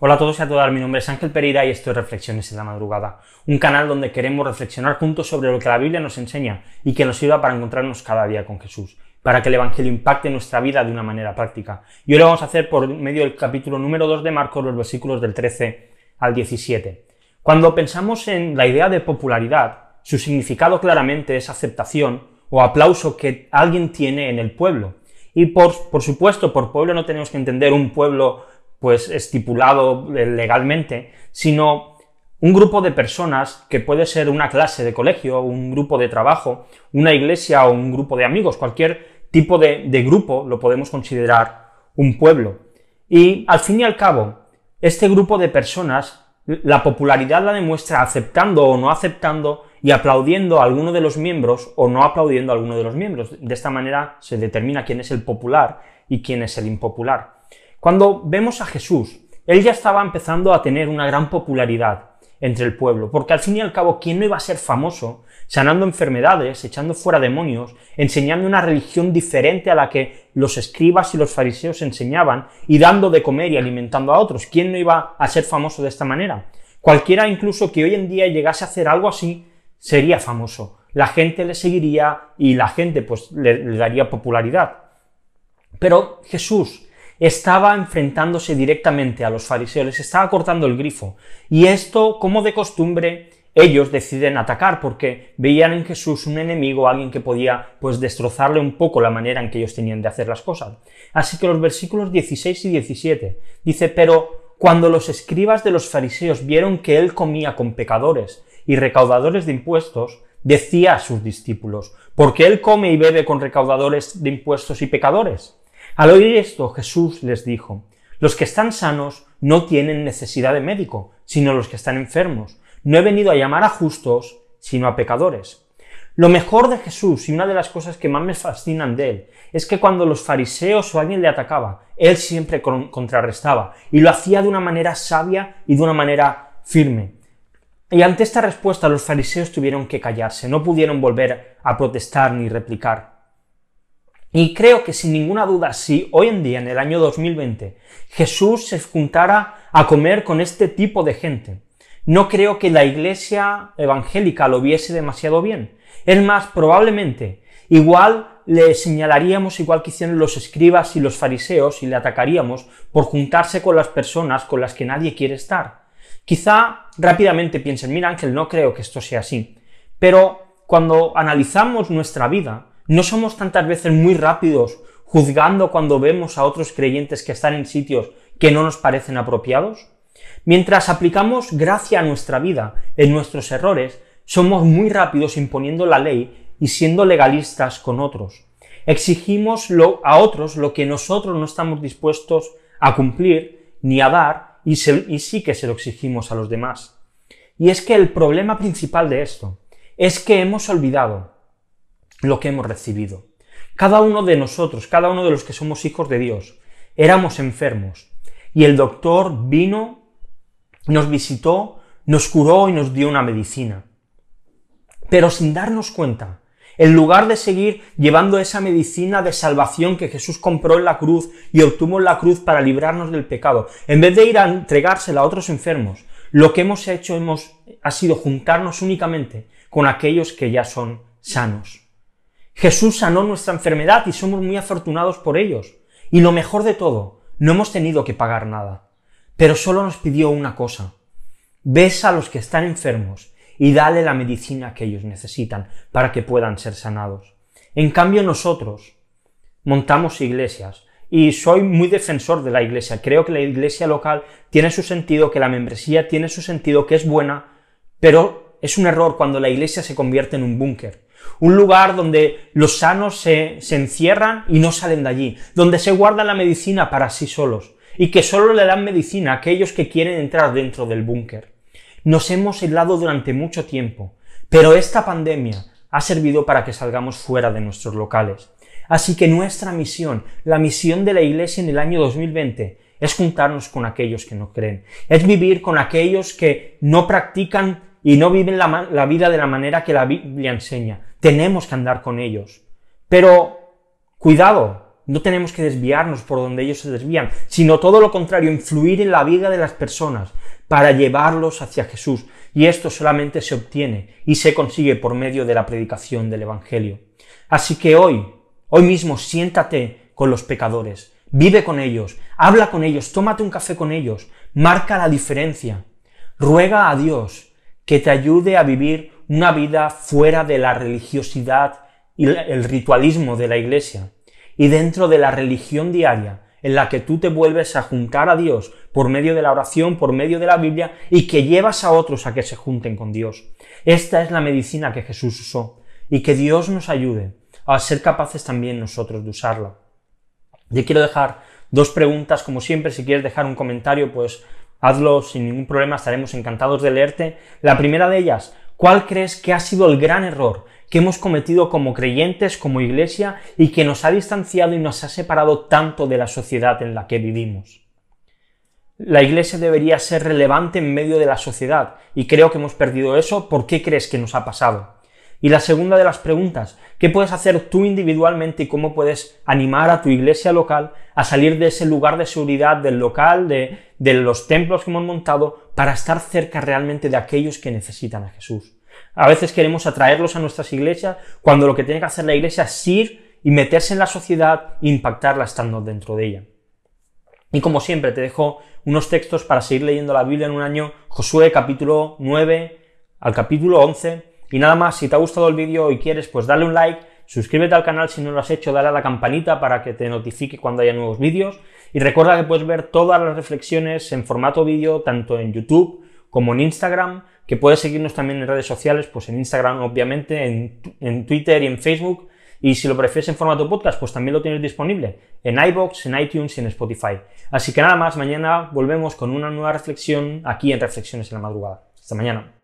Hola a todos y a todas, mi nombre es Ángel Pereira y esto es Reflexiones en la Madrugada, un canal donde queremos reflexionar juntos sobre lo que la Biblia nos enseña y que nos sirva para encontrarnos cada día con Jesús, para que el Evangelio impacte nuestra vida de una manera práctica. Y hoy lo vamos a hacer por medio del capítulo número 2 de Marcos, los versículos del 13 al 17. Cuando pensamos en la idea de popularidad, su significado claramente es aceptación o aplauso que alguien tiene en el pueblo. Y por, por supuesto, por pueblo no tenemos que entender un pueblo pues estipulado legalmente, sino un grupo de personas que puede ser una clase de colegio, un grupo de trabajo, una iglesia o un grupo de amigos, cualquier tipo de, de grupo lo podemos considerar un pueblo. Y al fin y al cabo, este grupo de personas, la popularidad la demuestra aceptando o no aceptando y aplaudiendo a alguno de los miembros o no aplaudiendo a alguno de los miembros. De esta manera se determina quién es el popular y quién es el impopular. Cuando vemos a Jesús, él ya estaba empezando a tener una gran popularidad entre el pueblo, porque al fin y al cabo, ¿quién no iba a ser famoso sanando enfermedades, echando fuera demonios, enseñando una religión diferente a la que los escribas y los fariseos enseñaban y dando de comer y alimentando a otros? ¿Quién no iba a ser famoso de esta manera? Cualquiera incluso que hoy en día llegase a hacer algo así sería famoso. La gente le seguiría y la gente pues le, le daría popularidad. Pero Jesús, estaba enfrentándose directamente a los fariseos, les estaba cortando el grifo. Y esto, como de costumbre, ellos deciden atacar porque veían en Jesús un enemigo, alguien que podía pues destrozarle un poco la manera en que ellos tenían de hacer las cosas. Así que los versículos 16 y 17 dice, pero cuando los escribas de los fariseos vieron que él comía con pecadores y recaudadores de impuestos, decía a sus discípulos, ¿por qué él come y bebe con recaudadores de impuestos y pecadores? Al oír esto, Jesús les dijo, los que están sanos no tienen necesidad de médico, sino los que están enfermos. No he venido a llamar a justos, sino a pecadores. Lo mejor de Jesús y una de las cosas que más me fascinan de él es que cuando los fariseos o alguien le atacaba, él siempre contrarrestaba y lo hacía de una manera sabia y de una manera firme. Y ante esta respuesta los fariseos tuvieron que callarse, no pudieron volver a protestar ni replicar. Y creo que sin ninguna duda, si hoy en día, en el año 2020, Jesús se juntara a comer con este tipo de gente, no creo que la iglesia evangélica lo viese demasiado bien. Es más, probablemente, igual le señalaríamos igual que hicieron los escribas y los fariseos y le atacaríamos por juntarse con las personas con las que nadie quiere estar. Quizá rápidamente piensen, mira Ángel, no creo que esto sea así. Pero cuando analizamos nuestra vida, ¿No somos tantas veces muy rápidos juzgando cuando vemos a otros creyentes que están en sitios que no nos parecen apropiados? Mientras aplicamos gracia a nuestra vida en nuestros errores, somos muy rápidos imponiendo la ley y siendo legalistas con otros. Exigimos a otros lo que nosotros no estamos dispuestos a cumplir ni a dar y, y sí que se lo exigimos a los demás. Y es que el problema principal de esto es que hemos olvidado lo que hemos recibido. Cada uno de nosotros, cada uno de los que somos hijos de Dios, éramos enfermos y el doctor vino, nos visitó, nos curó y nos dio una medicina. Pero sin darnos cuenta, en lugar de seguir llevando esa medicina de salvación que Jesús compró en la cruz y obtuvo en la cruz para librarnos del pecado, en vez de ir a entregársela a otros enfermos, lo que hemos hecho hemos, ha sido juntarnos únicamente con aquellos que ya son sanos. Jesús sanó nuestra enfermedad y somos muy afortunados por ellos. Y lo mejor de todo, no hemos tenido que pagar nada. Pero solo nos pidió una cosa. Besa a los que están enfermos y dale la medicina que ellos necesitan para que puedan ser sanados. En cambio nosotros montamos iglesias y soy muy defensor de la iglesia. Creo que la iglesia local tiene su sentido, que la membresía tiene su sentido, que es buena, pero es un error cuando la iglesia se convierte en un búnker un lugar donde los sanos se, encierran y no salen de allí, donde se guarda la medicina para sí solos, y que solo le dan medicina a aquellos que quieren entrar dentro del búnker. Nos hemos aislado durante mucho tiempo, pero esta pandemia ha servido para que salgamos fuera de nuestros locales. Así que nuestra misión, la misión de la Iglesia en el año 2020, es juntarnos con aquellos que no creen, es vivir con aquellos que no practican y no viven la, vida de la manera que la Biblia enseña. Tenemos que andar con ellos. Pero, cuidado, No tenemos que desviarnos por donde ellos se desvían, sino todo lo contrario, influir en la vida de las personas para llevarlos hacia Jesús. Y esto solamente se obtiene y se consigue por medio de la predicación del Evangelio. Así que hoy, hoy mismo siéntate con los pecadores, vive con ellos, habla con ellos, tómate un café con ellos, marca la diferencia. Ruega a Dios que te ayude a vivir una vida fuera de la religiosidad y el ritualismo de la iglesia y dentro de la religión diaria en la que tú te vuelves a juntar a Dios por medio de la oración, por medio de la Biblia y que llevas a otros a que se junten con Dios. Esta es la medicina que Jesús usó y que Dios nos ayude a ser capaces también nosotros de usarla. Yo quiero dejar dos preguntas, como siempre, si quieres dejar un comentario, pues hazlo sin ningún problema, estaremos encantados de leerte. La primera de ellas, ¿cuál crees que ha sido el gran error que hemos cometido como creyentes, como iglesia, y que nos ha distanciado y nos ha separado tanto de la sociedad en la que vivimos? La iglesia debería ser relevante en medio de la sociedad, y creo que hemos perdido eso. ¿Por qué crees que nos ha pasado? Y la segunda de las preguntas, ¿qué puedes hacer tú individualmente y cómo puedes animar a tu iglesia local a salir de ese lugar de seguridad del local, de, de los templos que hemos montado, para estar cerca realmente de aquellos que necesitan a Jesús? A veces queremos atraerlos a nuestras iglesias cuando lo que tiene que hacer la iglesia es ir y meterse en la sociedad e impactarla estando dentro de ella. Y como siempre te dejo unos textos para seguir leyendo la Biblia en un año, Josué capítulo 9 al capítulo 11, y nada más, si te ha gustado el vídeo y quieres, pues dale un like, suscríbete al canal si no lo has hecho, dale a la campanita para que te notifique cuando haya nuevos vídeos. Y recuerda que puedes ver todas las reflexiones en formato vídeo, tanto en YouTube como en Instagram, que puedes seguirnos también en redes sociales, pues en Instagram obviamente, en, en Twitter y en Facebook. Y si lo prefieres en formato podcast, pues también lo tienes disponible en iBox, en iTunes y en Spotify. Así que nada más, mañana volvemos con una nueva reflexión aquí en Reflexiones en la Madrugada. Hasta mañana.